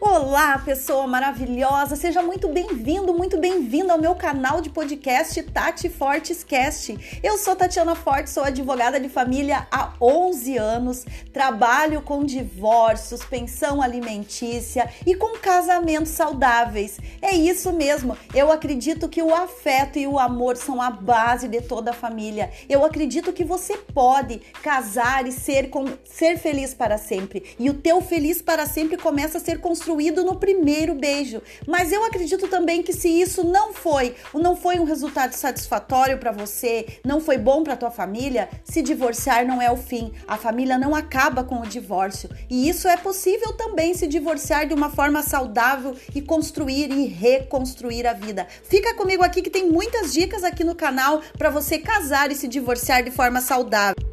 Olá, pessoa maravilhosa! Seja muito bem-vindo, muito bem-vinda ao meu canal de podcast Tati Fortes Cast. Eu sou Tatiana Fortes, sou advogada de família há 11 anos, trabalho com divórcios, pensão alimentícia e com casamentos saudáveis. É isso mesmo, eu acredito que o afeto e o amor são a base de toda a família. Eu acredito que você pode casar e ser, com, ser feliz para sempre. E o teu feliz para sempre começa a ser construído no primeiro beijo. Mas eu acredito também que se isso não foi, não foi um resultado satisfatório para você, não foi bom para tua família, se divorciar não é o fim. A família não acaba com o divórcio. E isso é possível também se divorciar de uma forma saudável e construir e reconstruir a vida. Fica comigo aqui que tem muitas dicas aqui no canal para você casar e se divorciar de forma saudável.